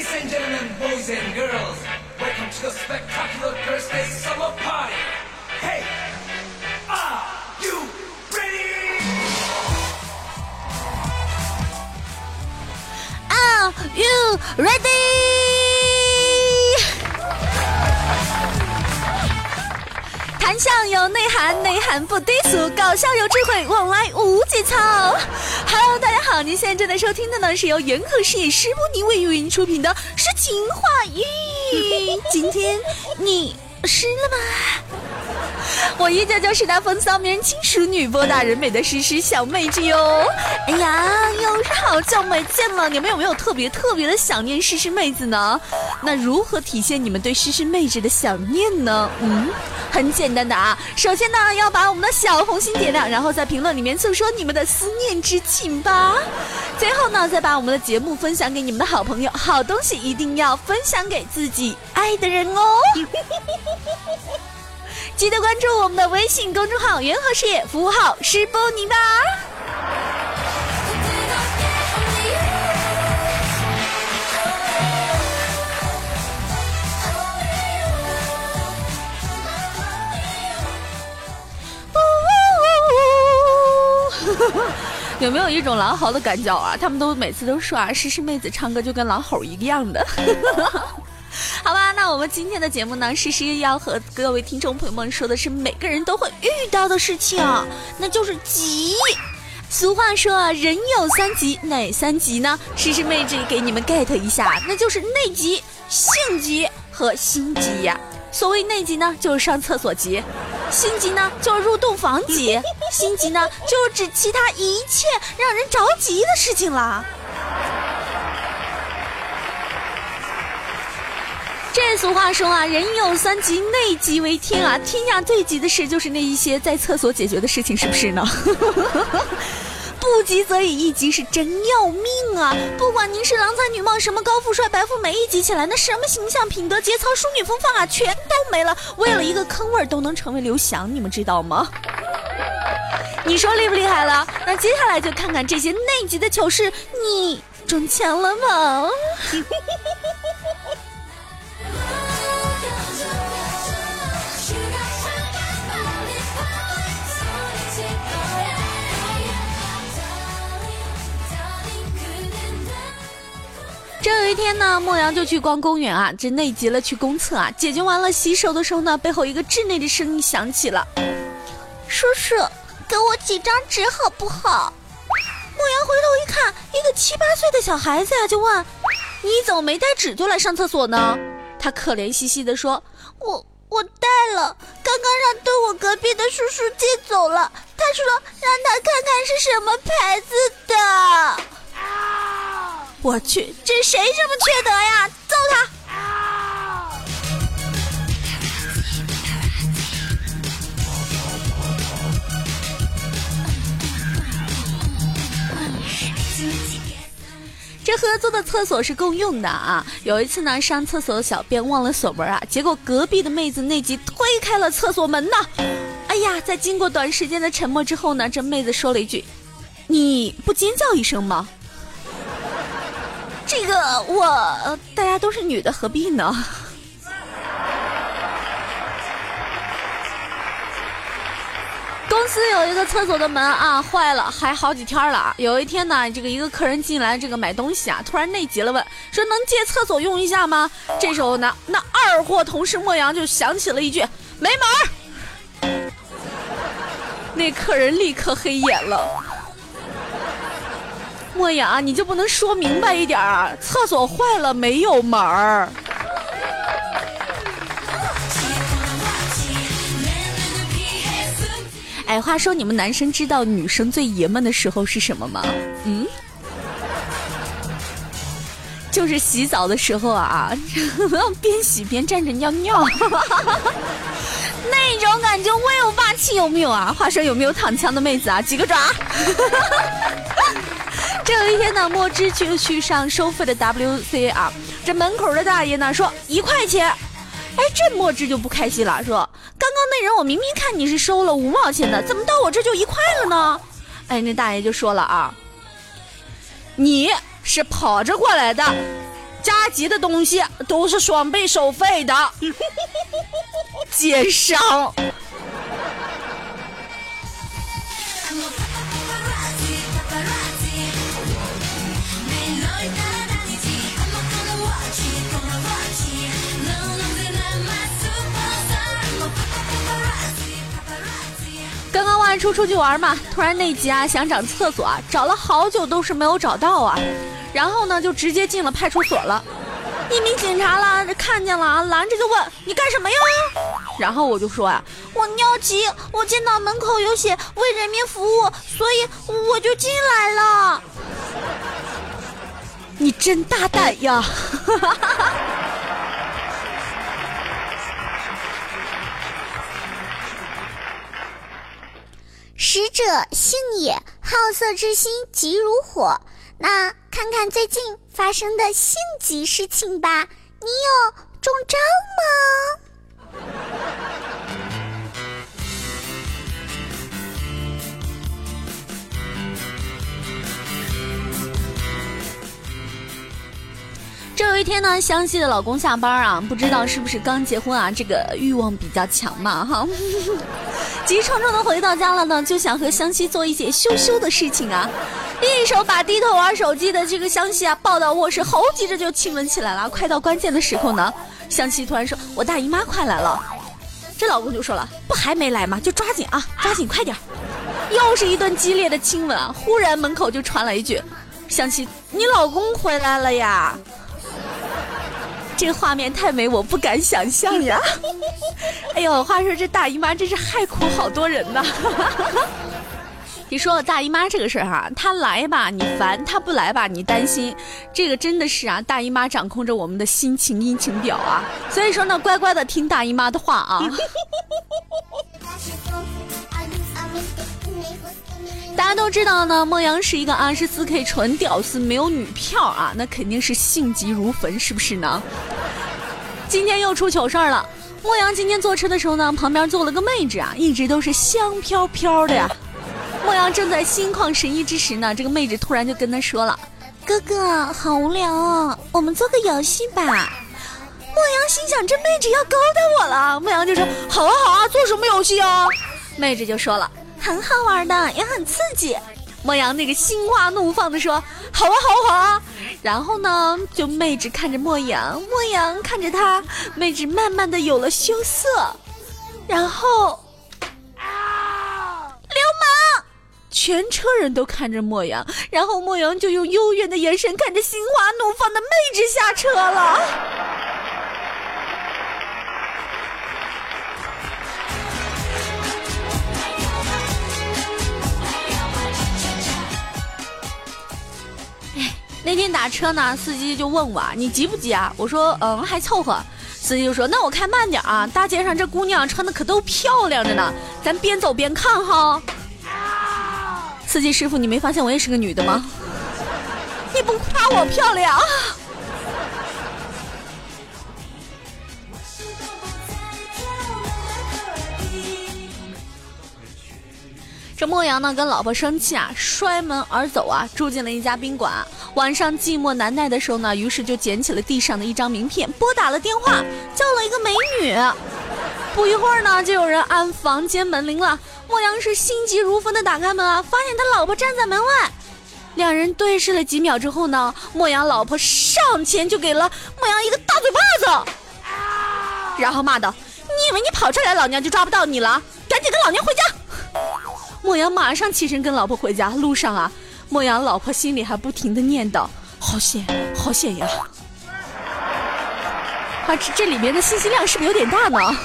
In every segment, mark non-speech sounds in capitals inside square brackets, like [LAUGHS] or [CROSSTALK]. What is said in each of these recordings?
Ladies and gentlemen, boys and girls, welcome to the spectacular Thursday summer party. Hey, are you ready? Are you ready？谈笑有内涵，内涵不低俗，搞笑有智慧，往来无节操。您现在正在收听的呢是由元和事业师波尼为为您出品的《诗情画意》。今天你湿了吗？我依旧就是那风骚迷人、轻熟女、波大人美的诗诗小妹子哟。哎呀，又是好久没见了，你们有没有特别特别的想念诗诗妹子呢？那如何体现你们对诗诗妹子的想念呢？嗯，很简单的啊，首先呢要把我们的小红心点亮，然后在评论里面诉说你们的思念之情吧。最后呢，再把我们的节目分享给你们的好朋友，好东西一定要分享给自己爱的人哦。记得关注我们的微信公众号“元和事业”，服务号是波尼吧。[LAUGHS] 有没有一种狼嚎的感觉啊？他们都每次都说啊，诗诗妹子唱歌就跟狼吼一样的。[LAUGHS] 好吧，那我们今天的节目呢，诗诗要和各位听众朋友们说的是每个人都会遇到的事情，那就是急。俗话说啊，人有三急，哪三急呢？诗诗妹子给你们 get 一下，那就是内急、性急和心急呀。所谓内急呢，就是上厕所急；心急呢，就是入洞房急；心急呢，就是指其他一切让人着急的事情啦。这俗话说啊，人有三急，内急为天啊！天下最急的事就是那一些在厕所解决的事情，是不是呢？[LAUGHS] 不急则已，一急是真要命啊！不管您是郎才女貌，什么高富帅、白富美，一急起来，那什么形象、品德、节操、淑女风范啊，全都没了。为了一个坑味儿，都能成为刘翔，你们知道吗？你说厉不厉害了？那接下来就看看这些内急的糗事，你中枪了吗？[LAUGHS] 这有一天呢，莫阳就去逛公园啊，这内急了去公厕啊，解决完了洗手的时候呢，背后一个稚嫩的声音响起了：“叔叔，给我几张纸好不好？”莫阳回头一看，一个七八岁的小孩子呀，就问：“你怎么没带纸就来上厕所呢？”他可怜兮兮地说：“我我带了，刚刚让蹲我隔壁的叔叔借走了，他说让他看看是什么牌子的。”我去，这谁这么缺德呀？揍他！这合租的厕所是共用的啊。有一次呢，上厕所的小便忘了锁门啊，结果隔壁的妹子内急推开了厕所门呢。哎呀，在经过短时间的沉默之后呢，这妹子说了一句：“你不尖叫一声吗？”这我，大家都是女的，何必呢？[LAUGHS] 公司有一个厕所的门啊坏了，还好几天了。有一天呢，这个一个客人进来这个买东西啊，突然内急了，问说能借厕所用一下吗？这时候呢，那二货同事莫阳就想起了一句没门儿，[LAUGHS] 那客人立刻黑眼了。莫雅，你就不能说明白一点儿？厕所坏了没有门儿？哎，话说你们男生知道女生最爷们的时候是什么吗？嗯，就是洗澡的时候啊，[LAUGHS] 边洗边站着尿尿，那种感觉威武霸气有没有啊？话说有没有躺枪的妹子啊？举个爪。这有一天呢，墨汁就去上收费的 WC 啊，这门口的大爷呢说一块钱，哎，这墨汁就不开心了，说刚刚那人我明明看你是收了五毛钱的，怎么到我这就一块了呢？哎，那大爷就说了啊，你是跑着过来的，加急的东西都是双倍收费的，[LAUGHS] 奸商。刚刚外出出去玩嘛，突然那急啊，想找厕所啊，找了好久都是没有找到啊，然后呢就直接进了派出所了。一名警察啦，看见了啊，拦着就问你干什么呀？然后我就说呀，我尿急，我见到门口有写为人民服务，所以我就进来了。你真大胆呀！使者性也，好色之心急如火。那看看最近发生的性急事情吧，你有中招吗？一天呢，湘西的老公下班啊，不知道是不是刚结婚啊，这个欲望比较强嘛哈，[LAUGHS] 急冲冲的回到家了呢，就想和湘西做一些羞羞的事情啊，一手把低头玩手机的这个湘西啊抱到卧室，猴急着就亲吻起来了。快到关键的时候呢，湘西突然说：“我大姨妈快来了。”这老公就说了：“不还没来吗？就抓紧啊，抓紧快点。”又是一顿激烈的亲吻啊！忽然门口就传来一句：“湘西，你老公回来了呀。”这个画面太美，我不敢想象呀！[LAUGHS] 哎呦，话说这大姨妈真是害苦好多人呐。[LAUGHS] 你说我大姨妈这个事儿哈，她来吧你烦，她不来吧你担心，这个真的是啊，大姨妈掌控着我们的心情阴晴表啊。所以说呢，乖乖的听大姨妈的话啊。[LAUGHS] 大家都知道呢，莫阳是一个二十四 K 纯屌丝，没有女票啊，那肯定是性急如焚，是不是呢？今天又出糗事儿了。莫阳今天坐车的时候呢，旁边坐了个妹纸啊，一直都是香飘飘的呀。莫阳正在心旷神怡之时呢，这个妹纸突然就跟他说了：“哥哥，好无聊哦，我们做个游戏吧。”莫阳心想，这妹纸要勾搭我了。莫阳就说：“好啊好啊，做什么游戏啊？”妹纸就说了。很好玩的，也很刺激。莫阳那个心花怒放的说：“好啊，好啊，好啊！”然后呢，就妹纸看着莫阳，莫阳看着他，妹纸慢慢的有了羞涩。然后，啊！流氓！全车人都看着莫阳，然后莫阳就用幽怨的眼神看着心花怒放的妹纸下车了。那天打车呢，司机就问我：“你急不急啊？”我说：“嗯，还凑合。”司机就说：“那我开慢点啊，大街上这姑娘穿的可都漂亮着呢，咱边走边看哈。”司机师傅，你没发现我也是个女的吗？[LAUGHS] 你不夸我漂亮？这莫阳呢，跟老婆生气啊，摔门而走啊，住进了一家宾馆。晚上寂寞难耐的时候呢，于是就捡起了地上的一张名片，拨打了电话，叫了一个美女。不一会儿呢，就有人按房间门铃了。莫阳是心急如焚的打开门啊，发现他老婆站在门外。两人对视了几秒之后呢，莫阳老婆上前就给了莫阳一个大嘴巴子，然后骂道：“你以为你跑这来，老娘就抓不到你了？赶紧跟老娘回家！”莫阳马上起身跟老婆回家，路上啊。莫阳老婆心里还不停的念叨：“好险，好险呀！”啊，这这里面的信息量是不是有点大呢？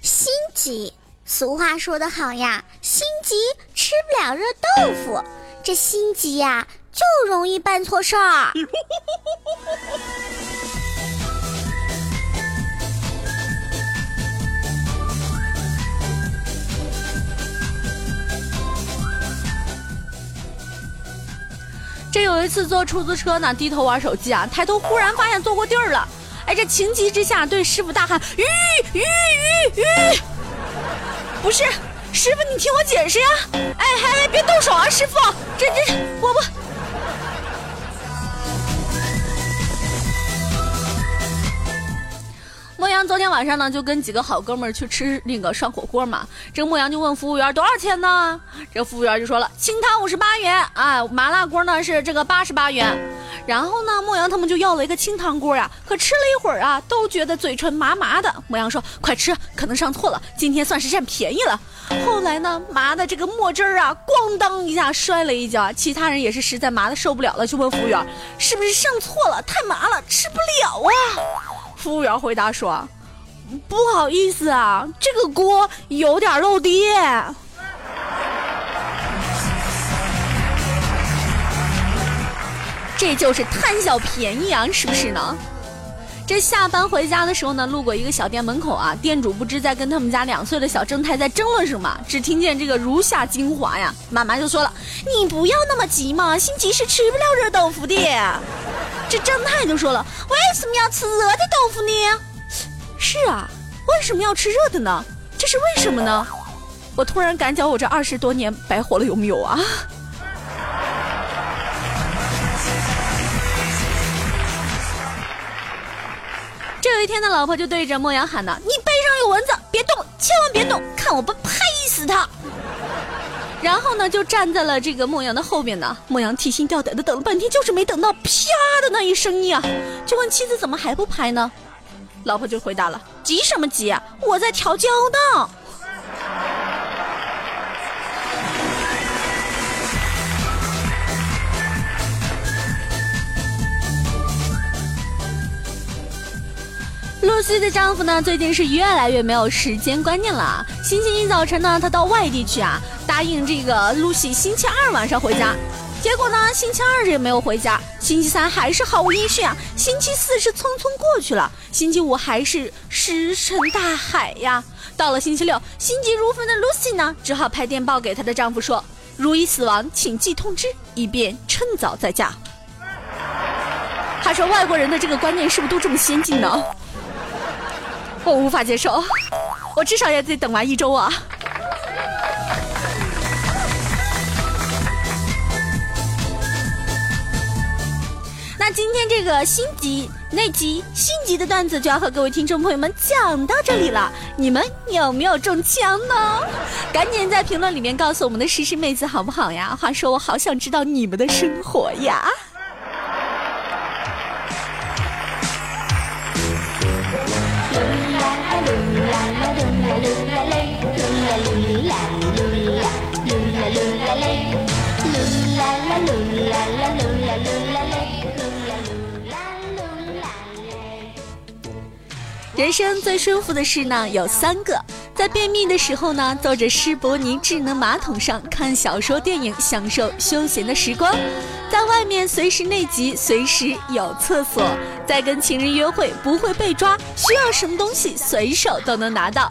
心急，俗话说得好呀，心急吃不了热豆腐。这心急呀。就容易办错事儿。[LAUGHS] 这有一次坐出租车呢，低头玩手机啊，抬头忽然发现坐过地儿了。哎，这情急之下对师傅大喊：“鱼鱼鱼鱼！”不是，[LAUGHS] 师傅你听我解释呀！哎哎哎，别动手啊，师傅，这这我不。昨天晚上呢，就跟几个好哥们儿去吃那个涮火锅嘛。这莫阳就问服务员多少钱呢？这服务员就说了，清汤五十八元啊，麻辣锅呢是这个八十八元。然后呢，莫阳他们就要了一个清汤锅呀。可吃了一会儿啊，都觉得嘴唇麻麻的。莫阳说，快吃，可能上错了，今天算是占便宜了。后来呢，麻的这个墨汁儿啊，咣当一下摔了一跤。其他人也是实在麻的受不了了，就问服务员，是不是上错了？太麻了，吃不了啊。服务员回答说：“不好意思啊，这个锅有点漏电。”这就是贪小便宜啊，是不是呢？这下班回家的时候呢，路过一个小店门口啊，店主不知在跟他们家两岁的小正太在争论什么，只听见这个如下精华呀，妈妈就说了：“你不要那么急嘛，心急是吃不了热豆腐的。”这正太就说了：“为什么要吃热的豆腐呢？”是啊，为什么要吃热的呢？这是为什么呢？我突然感觉我这二十多年白活了，有没有啊？这有一天呢，老婆就对着莫阳喊道：“你背上有蚊子，别动，千万别动，看我不拍死他！”然后呢，就站在了这个莫阳的后边呢。莫阳提心吊胆的等了半天，就是没等到啪的那一声音啊，就问妻子怎么还不拍呢？老婆就回答了：“急什么急啊，我在调焦呢。”露西的丈夫呢，最近是越来越没有时间观念了。星期一早晨呢，他到外地去啊，答应这个露西星期二晚上回家。结果呢，星期二也没有回家，星期三还是毫无音讯啊。星期四是匆匆过去了，星期五还是石沉大海呀。到了星期六，心急如焚的露西呢，只好拍电报给她的丈夫说：“如已死亡，请寄通知，以便趁早再嫁。”他说：“外国人的这个观念是不是都这么先进呢？”我无法接受，我至少也得等完一周啊。今天这个心急那集心急的段子就要和各位听众朋友们讲到这里了，你们有没有中枪呢？赶紧在评论里面告诉我们的诗诗妹子好不好呀？话说我好想知道你们的生活呀。人生最舒服的事呢有三个，在便秘的时候呢，坐着施伯尼智能马桶上看小说、电影，享受休闲的时光；在外面随时内急，随时有厕所；在跟情人约会不会被抓，需要什么东西随手都能拿到。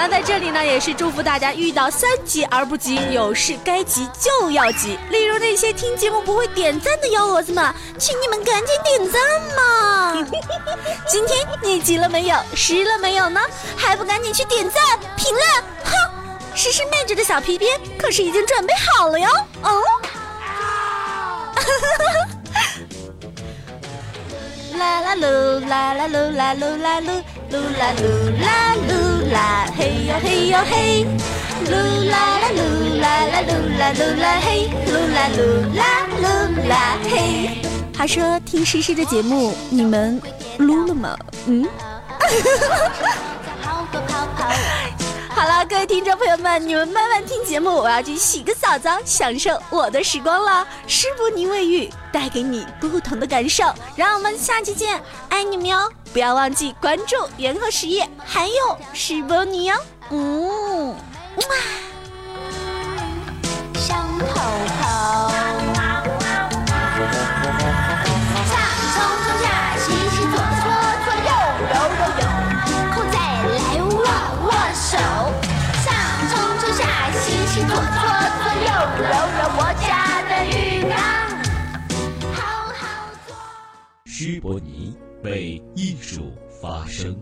那在这里呢，也是祝福大家遇到三急而不急，有事该急就要急。例如那些听节目不会点赞的幺蛾子们，请你们赶紧点赞嘛！[LAUGHS] 今天你急了没有？湿了没有呢？还不赶紧去点赞评论？哼！诗诗妹纸的小皮鞭可是已经准备好了哟。哦。[LAUGHS] 啦啦噜啦啦噜啦噜啦噜噜啦噜啦噜啦嘿哟嘿哟嘿，噜啦啦噜啦啦噜啦噜啦嘿，噜啦噜啦噜啦嘿。他说听诗诗的节目，你们撸了吗？嗯。[LAUGHS] [LAUGHS] 好了，各位听众朋友们，你们慢慢听节目，我要去洗个澡澡，享受我的时光了。施伯尼卫浴带给你不同的感受，让我们下期见，爱你们哟！不要忘记关注元和实业，还有施伯尼哟。嗯，哇施伯尼为艺术发声。